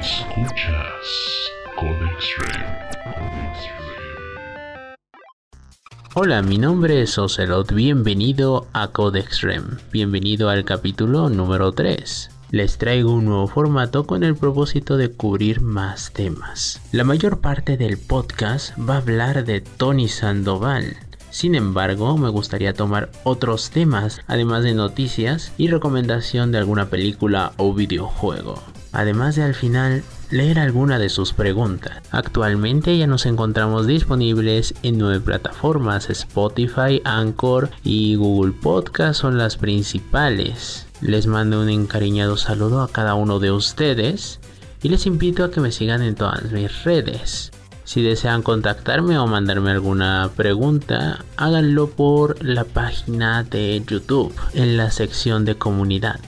Escuchas Codex Hola, mi nombre es Ocelot, bienvenido a Codex Rem, bienvenido al capítulo número 3. Les traigo un nuevo formato con el propósito de cubrir más temas. La mayor parte del podcast va a hablar de Tony Sandoval, sin embargo, me gustaría tomar otros temas, además de noticias y recomendación de alguna película o videojuego. Además de al final leer alguna de sus preguntas. Actualmente ya nos encontramos disponibles en nueve plataformas, Spotify, Anchor y Google Podcast son las principales. Les mando un encariñado saludo a cada uno de ustedes y les invito a que me sigan en todas mis redes. Si desean contactarme o mandarme alguna pregunta, háganlo por la página de YouTube en la sección de comunidad.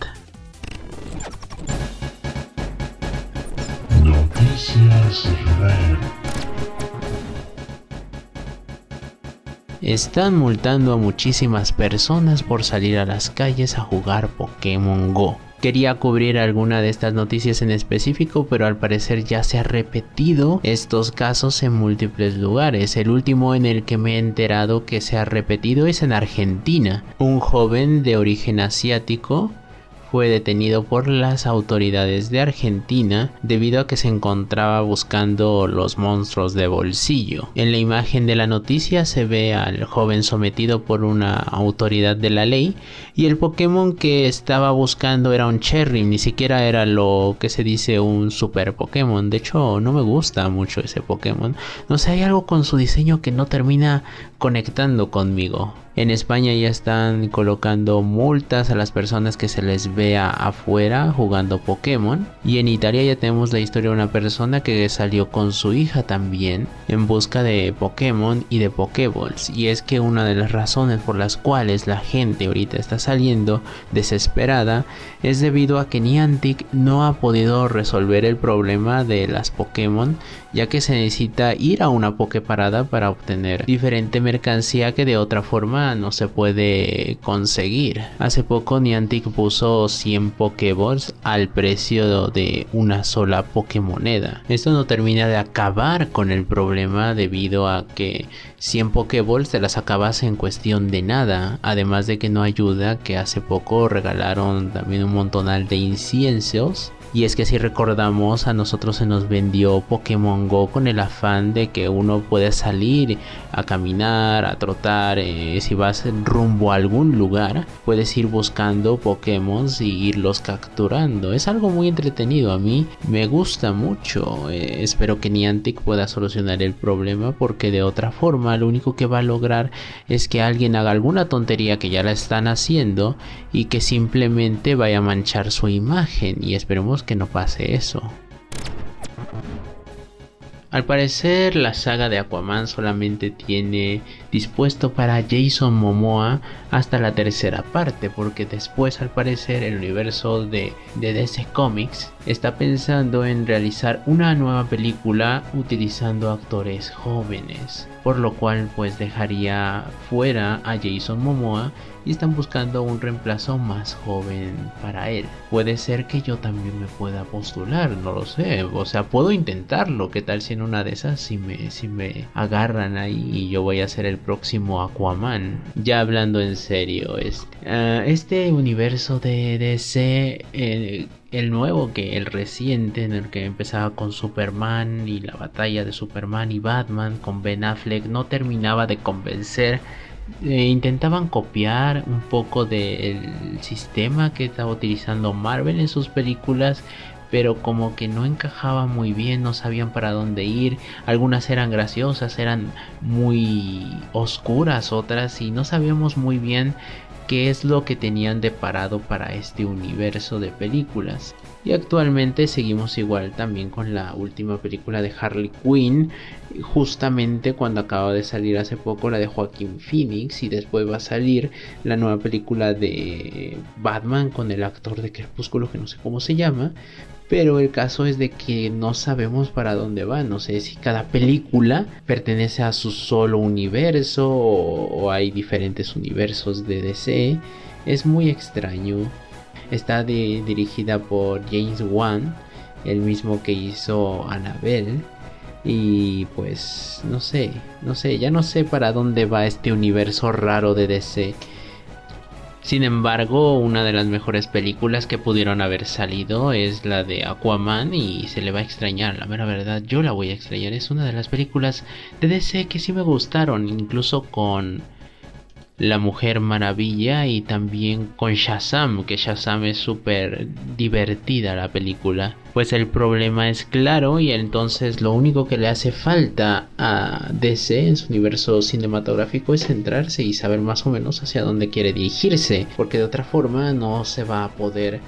Están multando a muchísimas personas por salir a las calles a jugar Pokémon Go. Quería cubrir alguna de estas noticias en específico, pero al parecer ya se ha repetido estos casos en múltiples lugares. El último en el que me he enterado que se ha repetido es en Argentina. Un joven de origen asiático fue detenido por las autoridades de Argentina debido a que se encontraba buscando los monstruos de bolsillo. En la imagen de la noticia se ve al joven sometido por una autoridad de la ley y el Pokémon que estaba buscando era un Cherry, ni siquiera era lo que se dice un super Pokémon. De hecho, no me gusta mucho ese Pokémon. No sé, hay algo con su diseño que no termina conectando conmigo. En España ya están colocando multas a las personas que se les vea afuera jugando Pokémon. Y en Italia ya tenemos la historia de una persona que salió con su hija también en busca de Pokémon y de Pokéballs. Y es que una de las razones por las cuales la gente ahorita está saliendo desesperada es debido a que Niantic no ha podido resolver el problema de las Pokémon ya que se necesita ir a una Poképarada para obtener diferente mercancía que de otra forma no se puede conseguir. Hace poco Niantic puso 100 Pokéballs al precio de una sola Pokémoneda. Esto no termina de acabar con el problema debido a que 100 Pokéballs te las acabas en cuestión de nada. Además de que no ayuda que hace poco regalaron también un montonal de inciensos y es que si recordamos, a nosotros se nos vendió Pokémon Go con el afán de que uno puede salir a caminar, a trotar. Eh, si vas rumbo a algún lugar, puedes ir buscando Pokémon y irlos capturando. Es algo muy entretenido. A mí me gusta mucho. Eh, espero que Niantic pueda solucionar el problema porque de otra forma lo único que va a lograr es que alguien haga alguna tontería que ya la están haciendo y que simplemente vaya a manchar su imagen. Y esperemos que no pase eso. Al parecer la saga de Aquaman solamente tiene dispuesto para Jason Momoa hasta la tercera parte porque después al parecer el universo de, de DC Comics está pensando en realizar una nueva película utilizando actores jóvenes por lo cual pues dejaría fuera a Jason Momoa y están buscando un reemplazo más joven para él. Puede ser que yo también me pueda postular, no lo sé, o sea, puedo intentarlo, qué tal si en una de esas si me, si me agarran ahí y yo voy a ser el próximo Aquaman. Ya hablando en serio, este, uh, este universo de DC... El nuevo que el reciente en el que empezaba con Superman y la batalla de Superman y Batman con Ben Affleck no terminaba de convencer eh, intentaban copiar un poco del sistema que estaba utilizando Marvel en sus películas pero como que no encajaba muy bien, no sabían para dónde ir, algunas eran graciosas, eran muy oscuras otras y no sabíamos muy bien qué es lo que tenían de parado para este universo de películas. Y actualmente seguimos igual también con la última película de Harley Quinn, justamente cuando acaba de salir hace poco la de Joaquín Phoenix y después va a salir la nueva película de Batman con el actor de Crepúsculo que no sé cómo se llama, pero el caso es de que no sabemos para dónde va. No sé si cada película pertenece a su solo universo o, hay diferentes universos de DC. Es muy extraño. Está dirigida por James Wan el mismo que hizo Annabelle. Y pues no sé, no sé, ya no sé para dónde va este universo raro de DC. Sin embargo, una de las mejores películas que pudieron haber salido es la de Aquaman y se le va a extrañar, la mera verdad, yo la voy a extrañar. Es una de las películas de DC que sí me gustaron, incluso con la Mujer Maravilla y también con Shazam, que Shazam es súper divertida la película. Pues el problema es claro y entonces lo único que le hace falta a DC en su universo cinematográfico es centrarse y saber más o menos hacia dónde quiere dirigirse, porque de otra forma no se va a poder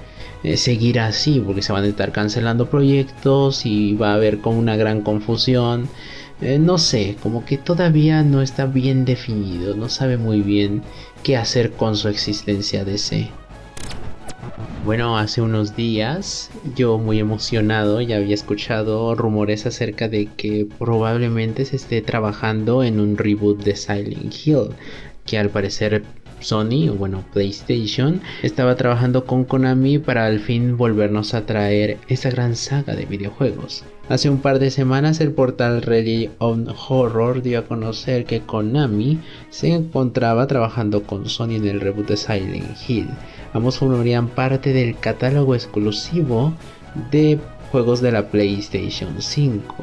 eh, seguir así, porque se van a estar cancelando proyectos y va a haber como una gran confusión. Eh, no sé, como que todavía no está bien definido, no sabe muy bien qué hacer con su existencia DC. Bueno, hace unos días yo muy emocionado ya había escuchado rumores acerca de que probablemente se esté trabajando en un reboot de Silent Hill, que al parecer Sony, o bueno, PlayStation, estaba trabajando con Konami para al fin volvernos a traer esa gran saga de videojuegos. Hace un par de semanas el portal Ready on Horror dio a conocer que Konami se encontraba trabajando con Sony en el reboot de Silent Hill. Ambos formarían parte del catálogo exclusivo de juegos de la PlayStation 5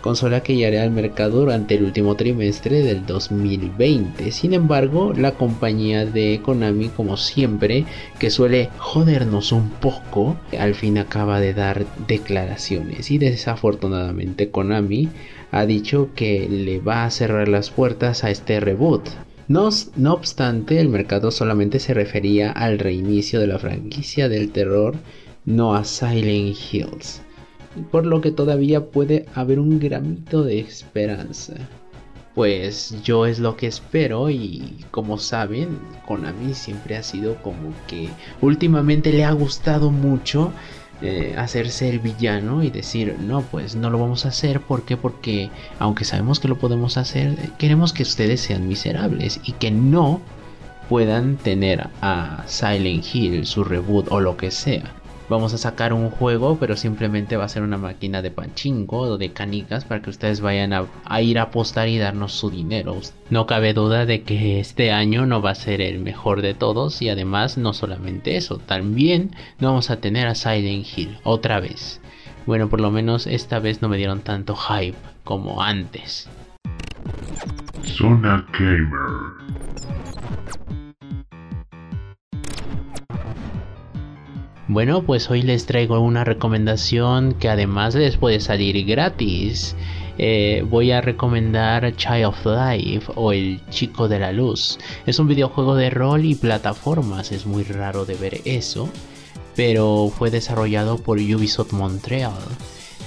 consola que llegará al mercado durante el último trimestre del 2020. Sin embargo, la compañía de Konami, como siempre, que suele jodernos un poco, al fin acaba de dar declaraciones y desafortunadamente Konami ha dicho que le va a cerrar las puertas a este reboot. No, no, obstante, el mercado solamente se refería al reinicio de la franquicia del terror, no a Silent Hills por lo que todavía puede haber un gramito de esperanza. Pues yo es lo que espero y como saben, Konami siempre ha sido como que últimamente le ha gustado mucho eh, hacerse el villano y decir, no, pues no lo vamos a hacer. ¿Por qué? Porque aunque sabemos que lo podemos hacer, queremos que ustedes sean miserables y que no puedan tener a Silent Hill, su reboot o lo que sea vamos a sacar un juego, pero simplemente va a ser una máquina de panchingo o de canicas para que ustedes vayan a, ir a apostar y darnos su dinero. No cabe duda de que este año no va a ser el mejor de todos y además no solamente eso, también no vamos a tener a Silent Hill otra vez. Bueno, por lo menos esta vez no me dieron tanto hype como antes. Zona Gamer. Bueno, pues hoy les traigo una recomendación que además les puede salir gratis. Eh, voy a recomendar Child of Life o El Chico de la Luz. Es un videojuego de rol y plataformas, es muy raro de ver eso, pero fue desarrollado por Ubisoft Montreal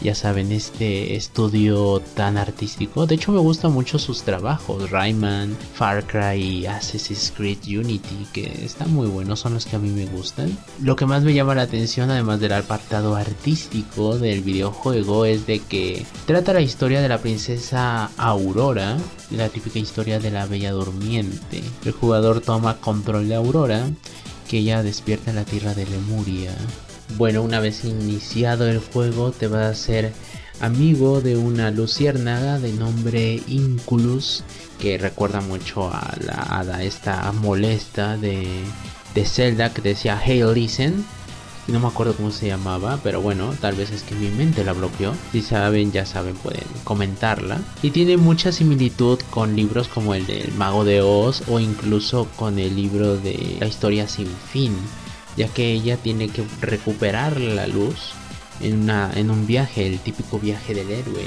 ya saben, este estudio tan artístico. De hecho, me gustan mucho sus trabajos. Rayman, Far Cry y Assassin's Creed Unity, que están muy buenos, son los que a mí me gustan. Lo que más me llama la atención, además del apartado artístico del videojuego, es de que trata la historia de la princesa Aurora, la típica historia de la Bella Durmiente. El jugador toma control de Aurora, que ella despierta en la tierra de Lemuria bueno, una vez iniciado el juego te vas a hacer amigo de una luciérnaga de nombre Inculus que recuerda mucho a la hada esta molesta de, de Zelda que decía Hey listen no me acuerdo cómo se llamaba, pero bueno, tal vez es que mi mente la bloqueó. Si saben, ya saben, pueden comentarla. Y tiene mucha similitud con libros como el del Mago de Oz o incluso con el libro de La historia sin fin ya que ella tiene que recuperar la luz en, una, en un viaje, el típico viaje del héroe,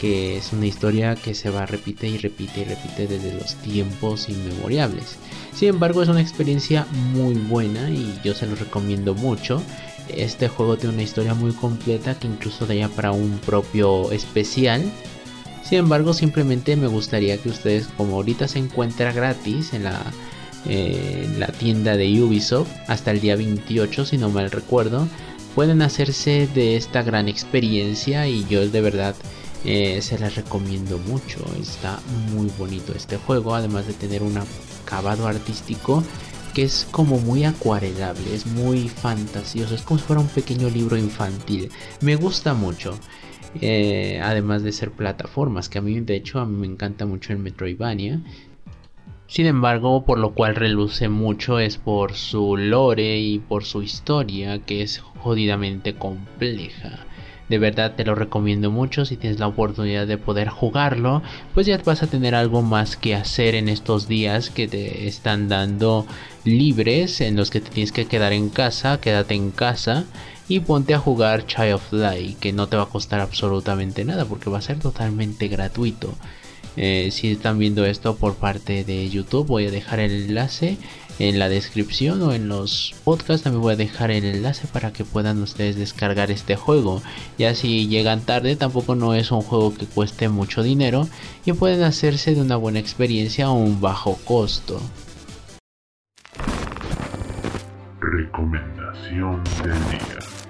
que es una historia que se va repite y repite y repite desde los tiempos inmemoriales. Sin embargo, es una experiencia muy buena y yo se lo recomiendo mucho. Este juego tiene una historia muy completa que incluso da para un propio especial. Sin embargo, simplemente me gustaría que ustedes, como ahorita se encuentra gratis en la en la tienda de Ubisoft hasta el día 28 si no mal recuerdo pueden hacerse de esta gran experiencia y yo de verdad eh, se las recomiendo mucho está muy bonito este juego además de tener un acabado artístico que es como muy acuarelable, es muy fantasioso, es como si fuera un pequeño libro infantil. Me gusta mucho. Eh, además de ser plataformas, que a mí de hecho a mí me encanta mucho el Metroidvania. Sin embargo, por lo cual reluce mucho es por su lore y por su historia, que es jodidamente compleja. De verdad te lo recomiendo mucho si tienes la oportunidad de poder jugarlo, pues ya vas a tener algo más que hacer en estos días que te están dando libres en los que te tienes que quedar en casa, quédate en casa y ponte a jugar Child of Light, que no te va a costar absolutamente nada porque va a ser totalmente gratuito. Eh, si están viendo esto por parte de YouTube, voy a dejar el enlace en la descripción o en los podcasts. También voy a dejar el enlace para que puedan ustedes descargar este juego. Ya si llegan tarde, tampoco no es un juego que cueste mucho dinero y pueden hacerse de una buena experiencia a un bajo costo. Recomendación del día.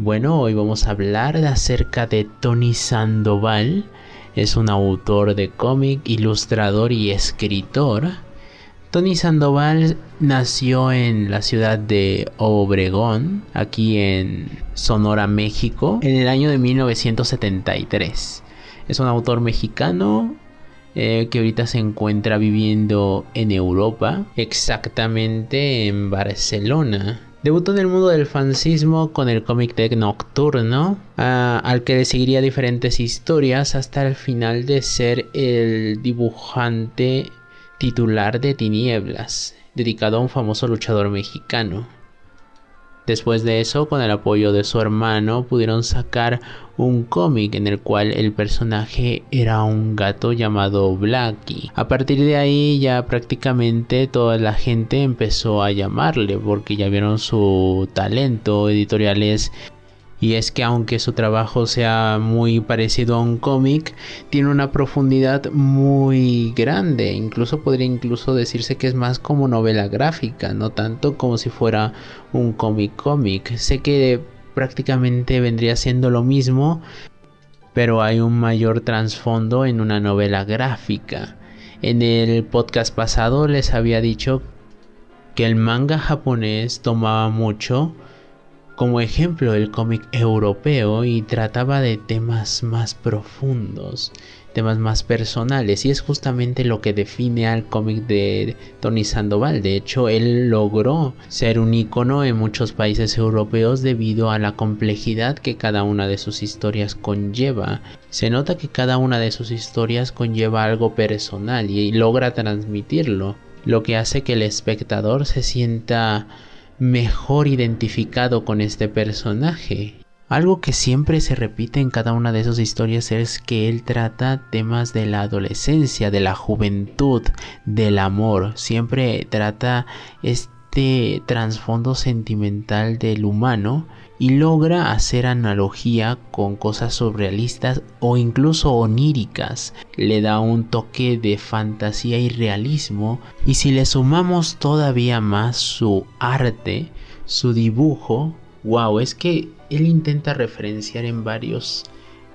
Bueno, hoy vamos a hablar acerca de Tony Sandoval. Es un autor de cómic, ilustrador y escritor. Tony Sandoval nació en la ciudad de Obregón, aquí en Sonora, México, en el año de 1973. Es un autor mexicano eh, que ahorita se encuentra viviendo en Europa, exactamente en Barcelona. Debutó en el mundo del fancismo con el cómic de Nocturno, al que le seguiría diferentes historias hasta el final de ser el dibujante titular de Tinieblas, dedicado a un famoso luchador mexicano. Después de eso, con el apoyo de su hermano, pudieron sacar un cómic en el cual el personaje era un gato llamado Blacky. A partir de ahí ya prácticamente toda la gente empezó a llamarle porque ya vieron su talento, editoriales y es que aunque su trabajo sea muy parecido a un cómic, tiene una profundidad muy grande. Incluso podría incluso decirse que es más como novela gráfica, no tanto como si fuera un cómic cómic. Sé que prácticamente vendría siendo lo mismo, pero hay un mayor trasfondo en una novela gráfica. En el podcast pasado les había dicho que el manga japonés tomaba mucho como ejemplo el cómic europeo y trataba de temas más profundos, temas más personales y es justamente lo que define al cómic de Tony Sandoval. De hecho, él logró ser un icono en muchos países europeos debido a la complejidad que cada una de sus historias conlleva. Se nota que cada una de sus historias conlleva algo personal y logra transmitirlo, lo que hace que el espectador se sienta mejor identificado con este personaje. Algo que siempre se repite en cada una de sus historias es que él trata temas de la adolescencia, de la juventud, del amor. Siempre trata este trasfondo sentimental del humano y logra hacer analogía con cosas surrealistas o incluso oníricas. Le da un toque de fantasía y realismo y si le sumamos todavía más su arte, su dibujo, wow, es que él intenta referenciar en varios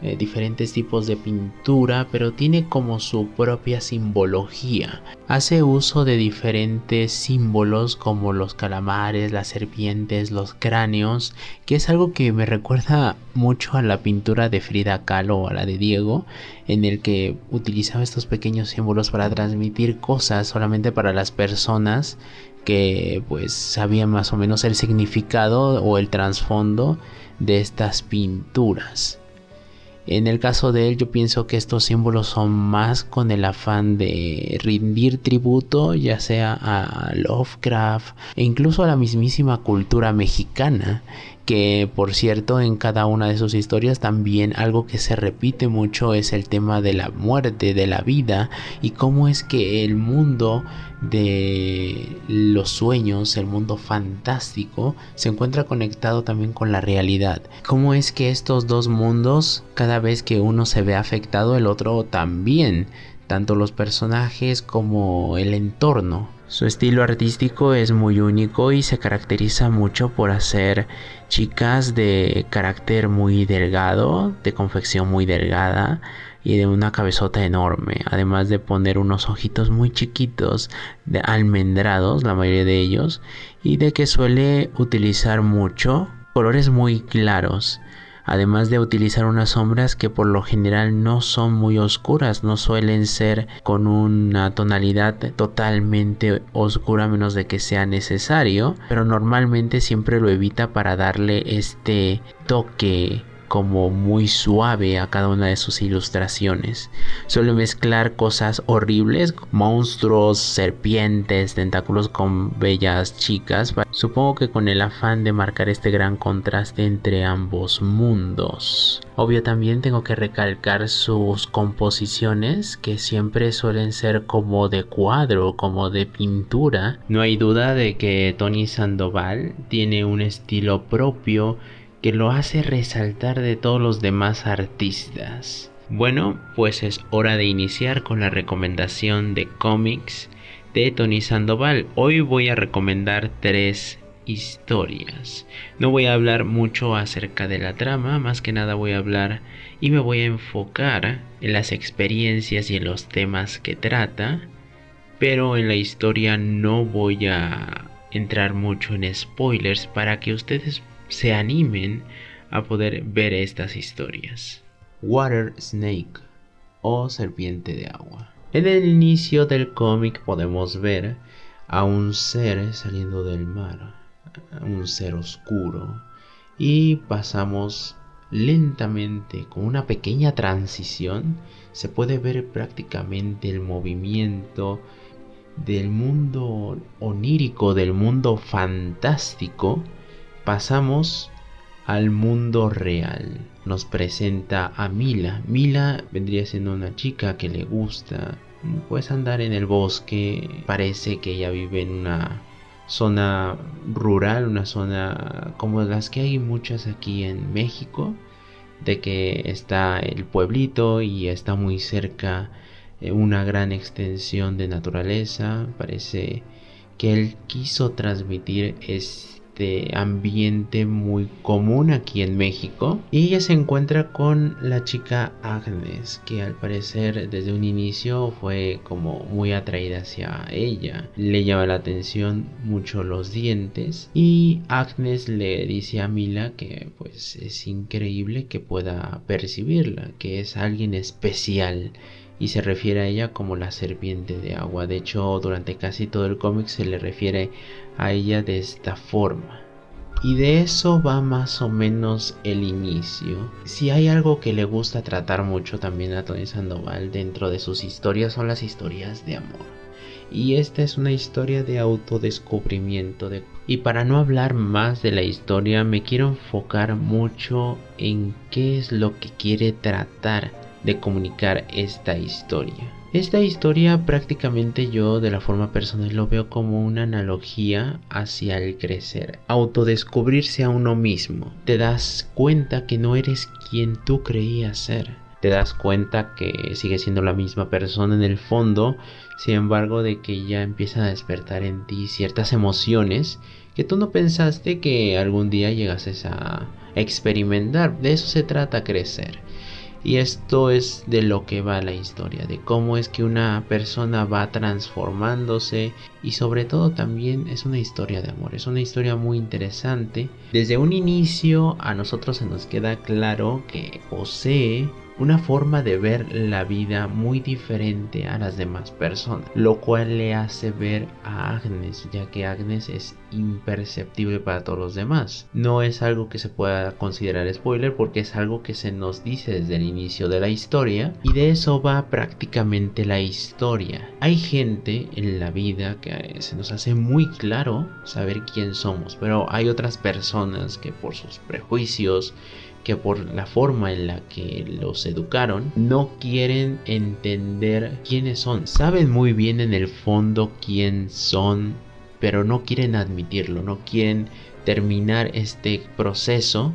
eh, diferentes tipos de pintura, pero tiene como su propia simbología. Hace uso de diferentes símbolos como los calamares, las serpientes, los cráneos, que es algo que me recuerda mucho a la pintura de Frida Kahlo o a la de Diego, en el que utilizaba estos pequeños símbolos para transmitir cosas solamente para las personas que pues sabían más o menos el significado o el trasfondo de estas pinturas. En el caso de él yo pienso que estos símbolos son más con el afán de rendir tributo ya sea a Lovecraft e incluso a la mismísima cultura mexicana que por cierto en cada una de sus historias también algo que se repite mucho es el tema de la muerte, de la vida y cómo es que el mundo de los sueños, el mundo fantástico, se encuentra conectado también con la realidad. Cómo es que estos dos mundos, cada vez que uno se ve afectado, el otro también, tanto los personajes como el entorno. Su estilo artístico es muy único y se caracteriza mucho por hacer chicas de carácter muy delgado, de confección muy delgada, y de una cabezota enorme, además de poner unos ojitos muy chiquitos, de almendrados, la mayoría de ellos, y de que suele utilizar mucho colores muy claros además de utilizar unas sombras que por lo general no son muy oscuras, no suelen ser con una tonalidad totalmente oscura a menos de que sea necesario, pero normalmente siempre lo evita para darle este toque como muy suave a cada una de sus ilustraciones. Suele mezclar cosas horribles, monstruos, serpientes, tentáculos con bellas chicas, supongo que con el afán de marcar este gran contraste entre ambos mundos. Obvio también tengo que recalcar sus composiciones que siempre suelen ser como de cuadro, como de pintura. No hay duda de que Tony Sandoval tiene un estilo propio que lo hace resaltar de todos los demás artistas. Bueno, pues es hora de iniciar con la recomendación de cómics de Tony Sandoval. Hoy voy a recomendar tres historias. No voy a hablar mucho acerca de la trama, más que nada voy a hablar y me voy a enfocar en las experiencias y en los temas que trata, pero en la historia no voy a entrar mucho en spoilers para que ustedes se animen a poder ver estas historias. Water Snake o Serpiente de Agua. En el inicio del cómic podemos ver a un ser saliendo del mar, un ser oscuro, y pasamos lentamente con una pequeña transición se puede ver prácticamente el movimiento del mundo onírico, del mundo fantástico pasamos al mundo real. Nos presenta a Mila. Mila vendría siendo una chica que le gusta pues andar en el bosque. Parece que ella vive en una zona rural, una zona como las que hay muchas aquí en México, de que está el pueblito y está muy cerca eh, una gran extensión de naturaleza. Parece que él quiso transmitir es este ambiente muy común aquí en México. Y ella se encuentra con la chica Agnes, que al parecer desde un inicio fue como muy atraída hacia ella. Le llama la atención mucho los dientes y Agnes le dice a Mila que pues es increíble que pueda percibirla, que es alguien especial y se refiere a ella como la serpiente de agua. De hecho, durante casi todo el cómic se le refiere a ella de esta forma. Y de eso va más o menos el inicio. Si hay algo que le gusta tratar mucho también a Tony Sandoval dentro de sus historias son las historias de amor. Y esta es una historia de autodescubrimiento. De... Y para no hablar más de la historia, me quiero enfocar mucho en qué es lo que quiere tratar de comunicar esta historia. Esta historia prácticamente yo de la forma personal lo veo como una analogía hacia el crecer, autodescubrirse a uno mismo. Te das cuenta que no eres quien tú creías ser. Te das cuenta que sigues siendo la misma persona en el fondo, sin embargo de que ya empiezan a despertar en ti ciertas emociones que tú no pensaste que algún día llegases a experimentar. De eso se trata crecer. Y esto es de lo que va la historia, de cómo es que una persona va transformándose y sobre todo también es una historia de amor, es una historia muy interesante. Desde un inicio a nosotros se nos queda claro que posee una forma de ver la vida muy diferente a las demás personas, lo cual le hace ver a Agnes, ya que Agnes es imperceptible para todos los demás. No es algo que se pueda considerar spoiler porque es algo que se nos dice desde el inicio de la historia y de eso va prácticamente la historia. Hay gente en la vida que se nos hace muy claro saber quién somos, pero hay otras personas que por sus prejuicios que por la forma en la que los educaron no quieren entender quiénes son. Saben muy bien en el fondo quién son, pero no quieren admitirlo, no quieren terminar este proceso.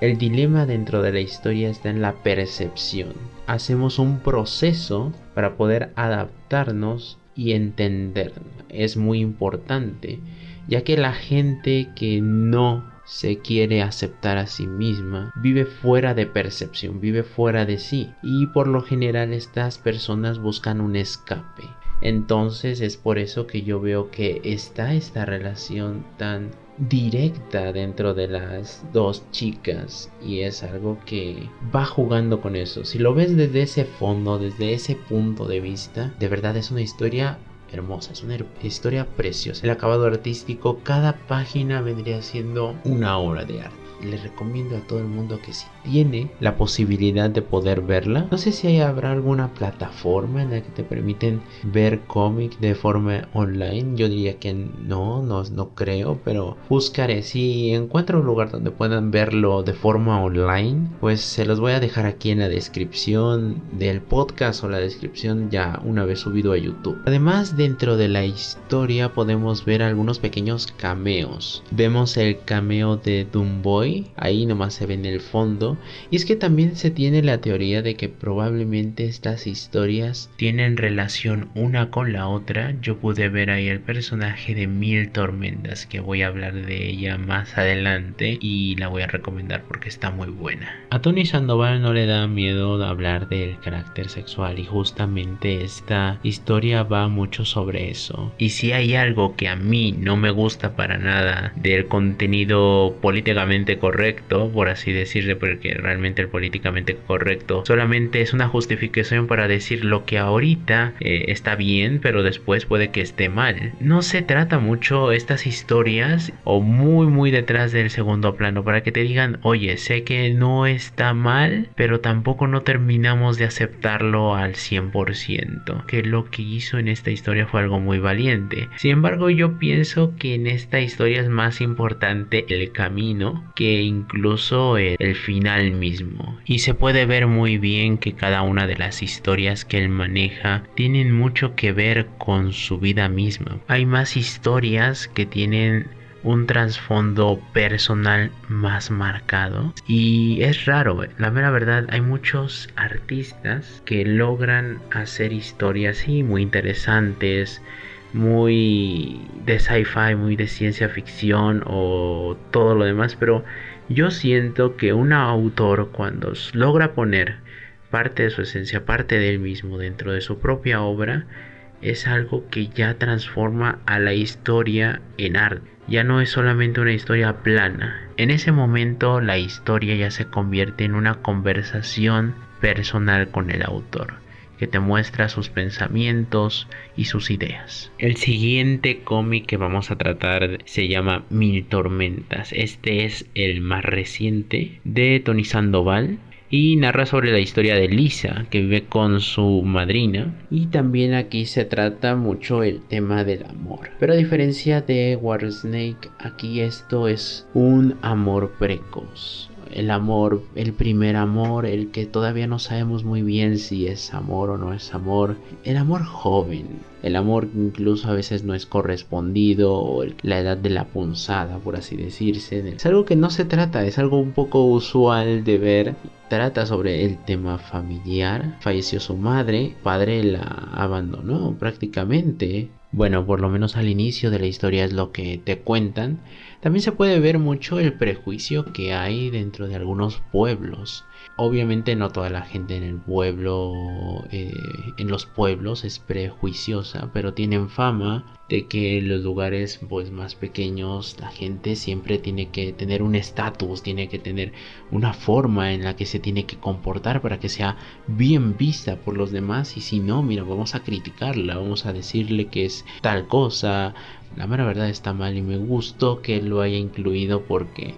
El dilema dentro de la historia está en la percepción. Hacemos un proceso para poder adaptarnos y entender. Es muy importante, ya que la gente que no se quiere aceptar a sí misma, vive fuera de percepción, vive fuera de sí y por lo general estas personas buscan un escape. Entonces es por eso que yo veo que está esta relación tan directa dentro de las dos chicas y es algo que va jugando con eso. Si lo ves desde ese fondo, desde ese punto de vista, de verdad es una historia hermosa, es una historia preciosa. El acabado artístico, cada página vendría siendo una obra de arte le recomiendo a todo el mundo que si tiene la posibilidad de poder verla, no sé si habrá alguna plataforma en la que te permiten ver cómic de forma online. Yo diría que no, no, no creo, pero buscaré. Si encuentro un lugar donde puedan verlo de forma online, pues se los voy a dejar aquí en la descripción del podcast o la descripción ya una vez subido a YouTube. Además, dentro de la historia podemos ver algunos pequeños cameos. Vemos el cameo de Doomboy ahí nomás se ve en el fondo. Y es que también se tiene la teoría de que probablemente estas historias tienen relación una con la otra. Yo pude ver ahí el personaje de Mil Tormentas, que voy a hablar de ella más adelante y la voy a recomendar porque está muy buena. A Tony Sandoval no le da miedo hablar del carácter sexual y justamente esta historia va mucho sobre eso. Y si hay algo que a mí no me gusta para nada del contenido políticamente correcto, por así decirle, porque realmente el políticamente correcto solamente es una justificación para decir lo que ahorita eh, está bien, pero después puede que esté mal. No se trata mucho estas historias o muy muy detrás del segundo plano para que te digan, oye, sé que no está mal, pero tampoco no terminamos de aceptarlo al 100%, que lo que hizo en esta historia fue algo muy valiente. Sin embargo, yo pienso que en esta historia es más importante el camino que incluso el, final mismo. Y se puede ver muy bien que cada una de las historias que él maneja tienen mucho que ver con su vida misma. Hay más historias que tienen un trasfondo personal más marcado y es raro la mera verdad hay muchos artistas que logran hacer historias así muy interesantes muy de sci-fi, muy de ciencia ficción o todo lo demás, pero yo siento que un autor cuando logra poner parte de su esencia, parte de él mismo dentro de su propia obra, es algo que ya transforma a la historia en arte. Ya no es solamente una historia plana. En ese momento la historia ya se convierte en una conversación personal con el autor que te muestra sus pensamientos y sus ideas. El siguiente cómic que vamos a tratar se llama Mil Tormentas. Este es el más reciente de Tony Sandoval y narra sobre la historia de Lisa que vive con su madrina y también aquí se trata mucho el tema del amor pero a diferencia de War Snake aquí esto es un amor precoz el amor, el primer amor, el que todavía no sabemos muy bien si es amor o no es amor, el amor joven, el amor incluso a veces no es correspondido o la edad de la punzada, por así decirse. Es algo que no se trata, es algo un poco usual de ver. Trata sobre el tema familiar. Falleció su madre, padre la abandonó prácticamente. Bueno, por lo menos al inicio de la historia es lo que te cuentan. También se puede ver mucho el prejuicio que hay dentro de algunos pueblos. Obviamente no toda la gente en el pueblo, eh, en los pueblos es prejuiciosa, pero tienen fama de que en los lugares pues más pequeños la gente siempre tiene que tener un estatus, tiene que tener una forma en la que se tiene que comportar para que sea bien vista por los demás. Y si no, mira, vamos a criticarla, vamos a decirle que es tal cosa, la mera verdad está mal y me gustó que lo haya incluido porque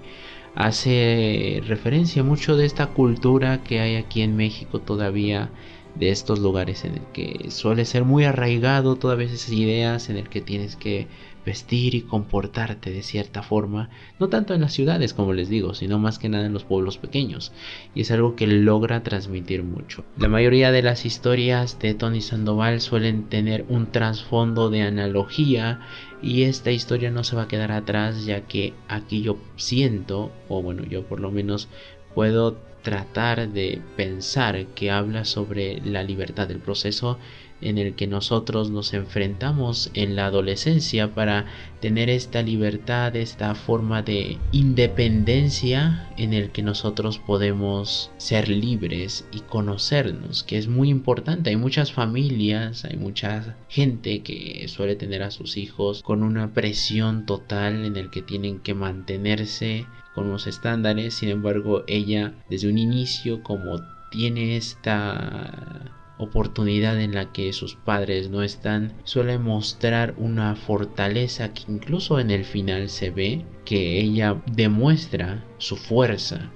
hace referencia mucho de esta cultura que hay aquí en México todavía de estos lugares en el que suele ser muy arraigado todavía esas ideas en el que tienes que vestir y comportarte de cierta forma, no tanto en las ciudades como les digo, sino más que nada en los pueblos pequeños, y es algo que logra transmitir mucho. La mayoría de las historias de Tony Sandoval suelen tener un trasfondo de analogía y esta historia no se va a quedar atrás ya que aquí yo siento, o bueno, yo por lo menos puedo tratar de pensar que habla sobre la libertad del proceso en el que nosotros nos enfrentamos en la adolescencia para tener esta libertad, esta forma de independencia en el que nosotros podemos ser libres y conocernos, que es muy importante. Hay muchas familias, hay mucha gente que suele tener a sus hijos con una presión total en el que tienen que mantenerse con los estándares, sin embargo ella desde un inicio como tiene esta oportunidad en la que sus padres no están, suele mostrar una fortaleza que incluso en el final se ve que ella demuestra su fuerza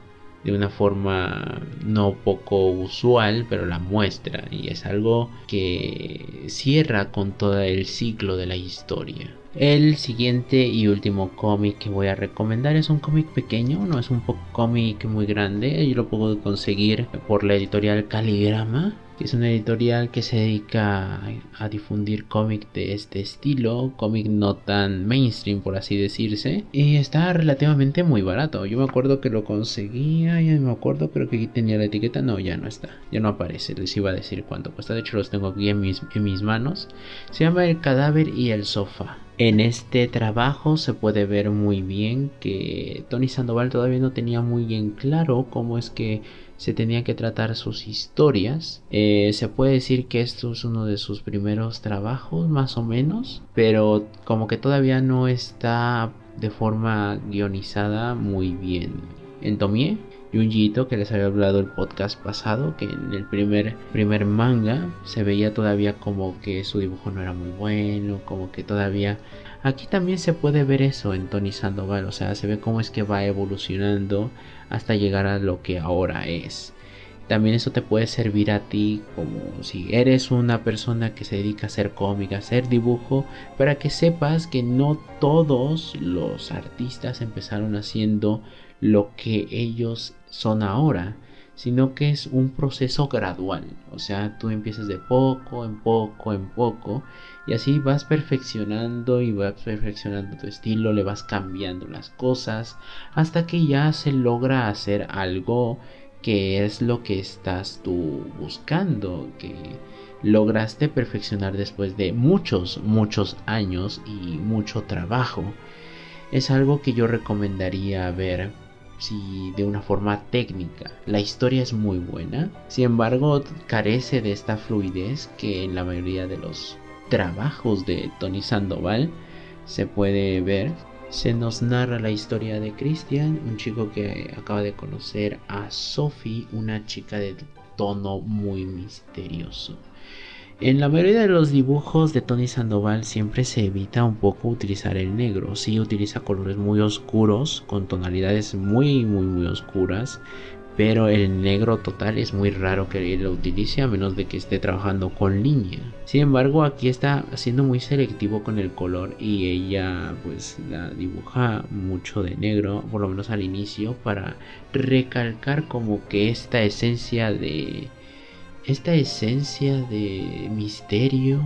de una forma no poco usual, pero la muestra y es algo que cierra con todo el ciclo de la historia. El siguiente y último cómic que voy a recomendar es un cómic pequeño, no es un cómic muy grande, yo lo puedo conseguir por la editorial Caligrama es una editorial que se dedica a, difundir cómic de este estilo, cómic no tan mainstream por así decirse, y está relativamente muy barato. Yo me acuerdo que lo conseguía, ya me acuerdo, creo que aquí tenía la etiqueta, no, ya no está, ya no aparece, les iba a decir cuánto cuesta, de hecho los tengo aquí en mis, en mis manos. Se llama El cadáver y el sofá. En este trabajo se puede ver muy bien que Tony Sandoval todavía no tenía muy bien claro cómo es que se tenía que tratar sus historias. Eh, se puede decir que esto es uno de sus primeros trabajos, más o menos, pero como que todavía no está de forma guionizada muy bien. En Tomie, Junjito, que les había hablado el podcast pasado, que en el primer, primer manga se veía todavía como que su dibujo no era muy bueno, como que todavía Aquí también se puede ver eso en Tony Sandoval, o sea, se ve cómo es que va evolucionando hasta llegar a lo que ahora es. También eso te puede servir a ti como si eres una persona que se dedica a hacer cómic, a hacer dibujo, para que sepas que no todos los artistas empezaron haciendo lo que ellos son ahora sino que es un proceso gradual. O sea, tú empiezas de poco en poco en poco y así vas perfeccionando y vas perfeccionando tu estilo, le vas cambiando las cosas hasta que ya se logra hacer algo que es lo que estás tú buscando, que lograste perfeccionar después de muchos, muchos años y mucho trabajo. Es algo que yo recomendaría ver si de una forma técnica. La historia es muy buena, sin embargo carece de esta fluidez que en la mayoría de los trabajos de Tony Sandoval se puede ver. Se nos narra la historia de Christian, un chico que acaba de conocer a Sophie, una chica de tono muy misterioso. En la mayoría de los dibujos de Tony Sandoval siempre se evita un poco utilizar el negro. Sí utiliza colores muy oscuros, con tonalidades muy muy muy oscuras. Pero el negro total es muy raro que él lo utilice a menos de que esté trabajando con línea. Sin embargo, aquí está siendo muy selectivo con el color y ella pues la dibuja mucho de negro, por lo menos al inicio, para recalcar como que esta esencia de esta esencia de misterio,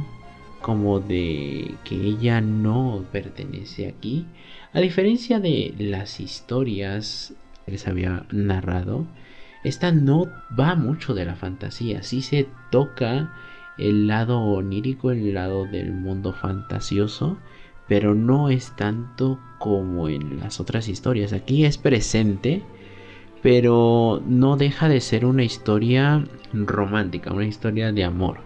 como de que ella no pertenece aquí, a diferencia de las historias que les había narrado, esta no va mucho de la fantasía, sí se toca el lado onírico, el lado del mundo fantasioso, pero no es tanto como en las otras historias. Aquí es presente, pero no deja de ser una historia romántica, una historia de amor.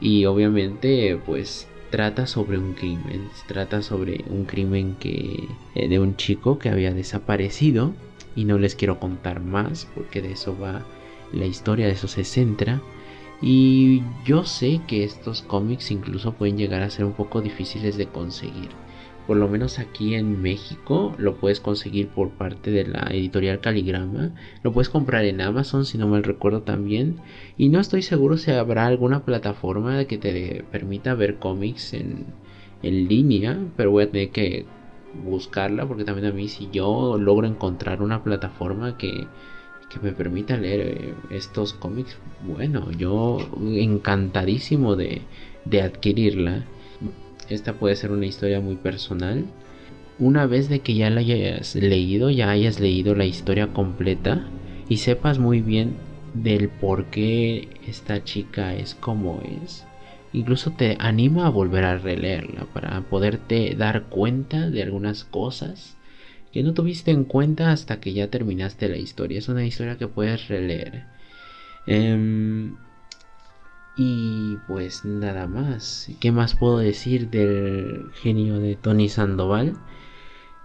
Y obviamente pues trata sobre un crimen, trata sobre un crimen que eh, de un chico que había desaparecido y no les quiero contar más porque de eso va la historia, de eso se centra. Y yo sé que estos cómics incluso pueden llegar a ser un poco difíciles de conseguir por lo menos aquí en México lo puedes conseguir por parte de la editorial Caligrama. Lo puedes comprar en Amazon si no mal recuerdo también. Y no estoy seguro si habrá alguna plataforma que te permita ver cómics en, en línea. Pero voy a tener que buscarla porque también a mí si yo logro encontrar una plataforma que, que me permita leer eh, estos cómics, bueno, yo encantadísimo de, de adquirirla. Esta puede ser una historia muy personal. Una vez de que ya la hayas leído, ya hayas leído la historia completa y sepas muy bien del por qué esta chica es como es, incluso te anima a volver a releerla para poderte dar cuenta de algunas cosas que no tuviste en cuenta hasta que ya terminaste la historia. Es una historia que puedes releer. Em, y pues nada más. ¿Qué más puedo decir del genio de Tony Sandoval?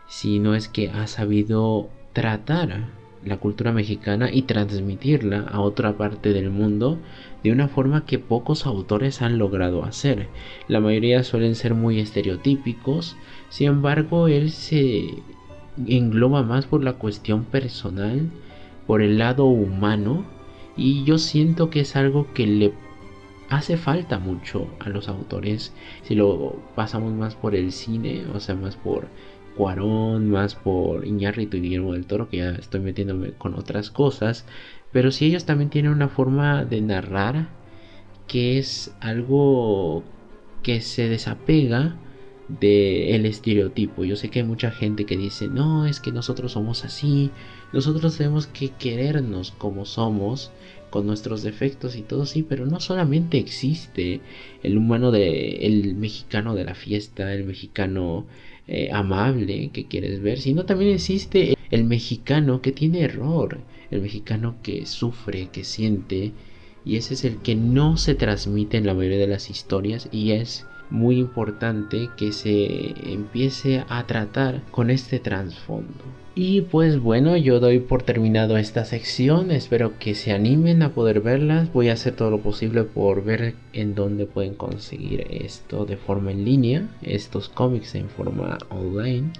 Si no es que ha sabido tratar la cultura mexicana y transmitirla a otra parte del mundo de una forma que pocos autores han logrado hacer. La mayoría suelen ser muy estereotípicos, sin embargo él se engloba más por la cuestión personal, por el lado humano, y yo siento que es algo que le hace falta mucho a los autores si lo pasamos más por el cine, o sea, más por Cuarón, más por Iñárritu y Guillermo del Toro, que ya estoy metiéndome con otras cosas, pero si ellos también tienen una forma de narrar que es algo que se desapega del estereotipo. Yo sé que hay mucha gente que dice, no, es que nosotros somos así, nosotros tenemos que querernos como somos, con nuestros defectos y todo, sí, pero no solamente existe el humano de, el mexicano de la fiesta, el mexicano eh, amable que quieres ver, sino también existe el mexicano que tiene error, el mexicano que sufre, que siente, y ese es el que no se transmite en la mayoría de las historias y es muy importante que se empiece a tratar con este trasfondo. Y pues bueno, yo doy por terminado esta sección, espero que se animen a poder verlas, voy a hacer todo lo posible por ver en dónde pueden conseguir esto de forma en línea, estos cómics en forma online,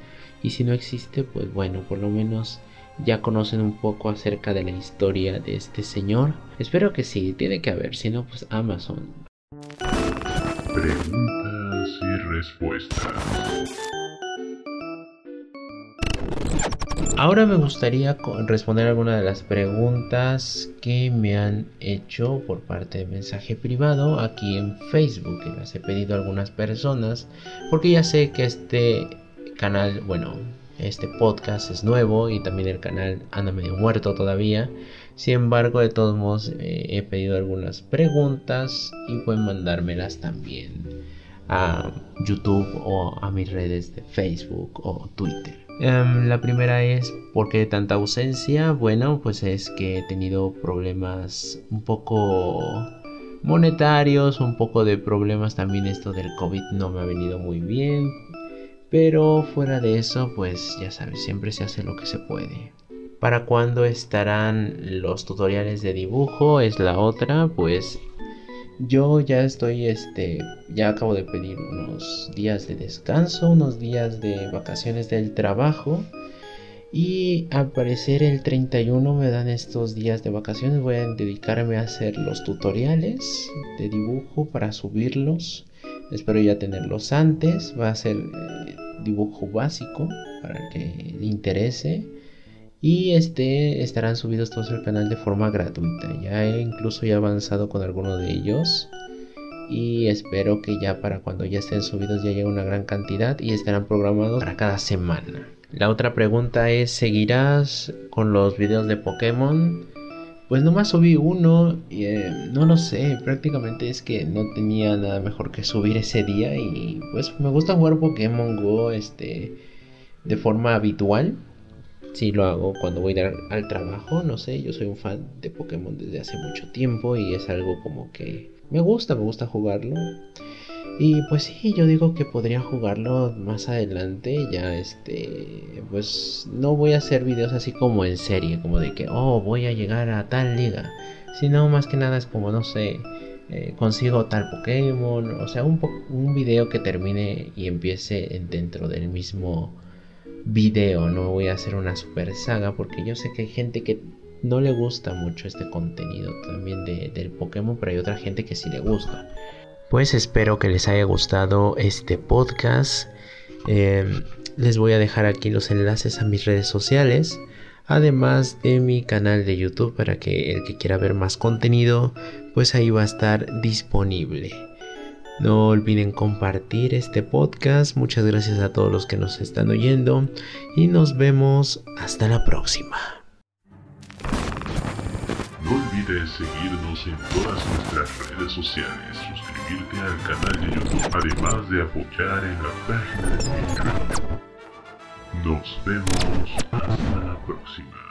y si no existe, pues bueno, por lo menos ya conocen un poco acerca de la historia de este señor. Espero que sí, tiene que haber, si no, pues Amazon. Preguntas y respuestas. Ahora me gustaría responder algunas de las preguntas que me han hecho por parte de mensaje privado aquí en Facebook, que las he pedido a algunas personas, porque ya sé que este canal, bueno, este podcast es nuevo y también el canal anda medio muerto todavía. Sin embargo, de todos modos, eh, he pedido algunas preguntas y pueden mandármelas también a YouTube o a mis redes de Facebook o Twitter. Em, la primera es ¿por qué tanta ausencia? Bueno, pues es que he tenido problemas un poco monetarios, un poco de problemas también esto del COVID no me ha venido muy bien. Pero fuera de eso, pues ya sabes, siempre se hace lo que se puede. ¿Para cuándo estarán los tutoriales de dibujo? Es la otra, pues yo ya estoy, este, ya acabo de pedir unos días de descanso, unos días de vacaciones del trabajo. Y al parecer el 31 me dan estos días de vacaciones. Voy a dedicarme a hacer los tutoriales de dibujo para subirlos. Espero ya tenerlos antes. Va a ser eh, dibujo básico para que le interese. Y este estarán subidos todos al canal de forma gratuita. Ya he incluso ya avanzado con alguno de ellos. Y espero que ya para cuando ya estén subidos ya llegue una gran cantidad y estarán programados para cada semana. La otra pregunta es, ¿seguirás con los videos de Pokémon? Pues nomás subí uno y eh, no lo sé, prácticamente es que no tenía nada mejor que subir ese día y pues me gusta jugar Pokémon Go este de forma habitual si lo hago cuando voy al trabajo, no sé, yo soy un fan de Pokémon desde hace mucho tiempo y es algo como que me gusta, me gusta jugarlo. Y pues sí, yo digo que podría jugarlo más adelante, ya este, pues no voy a hacer videos así como en serie, como de que, oh, voy a llegar a tal liga, sino más que nada es como, no sé, eh, consigo tal Pokémon, o sea, un, un video que termine y empiece dentro del mismo video, no voy a hacer una super saga porque yo sé que hay gente que no le gusta mucho este contenido también de, del Pokémon, pero hay otra gente que sí le gusta. Pues espero que les haya gustado este podcast. Em, les voy a dejar aquí los enlaces a mis redes sociales, además de mi canal de YouTube para que el que quiera ver más contenido, pues ahí va a estar disponible. No olviden compartir este podcast. Muchas gracias a todos los que nos están oyendo y nos vemos hasta la próxima. No olvides seguirnos en todas nuestras redes sociales, suscribirte al canal de YouTube, además de apoyar en la página de Patreon. Nos vemos hasta la próxima.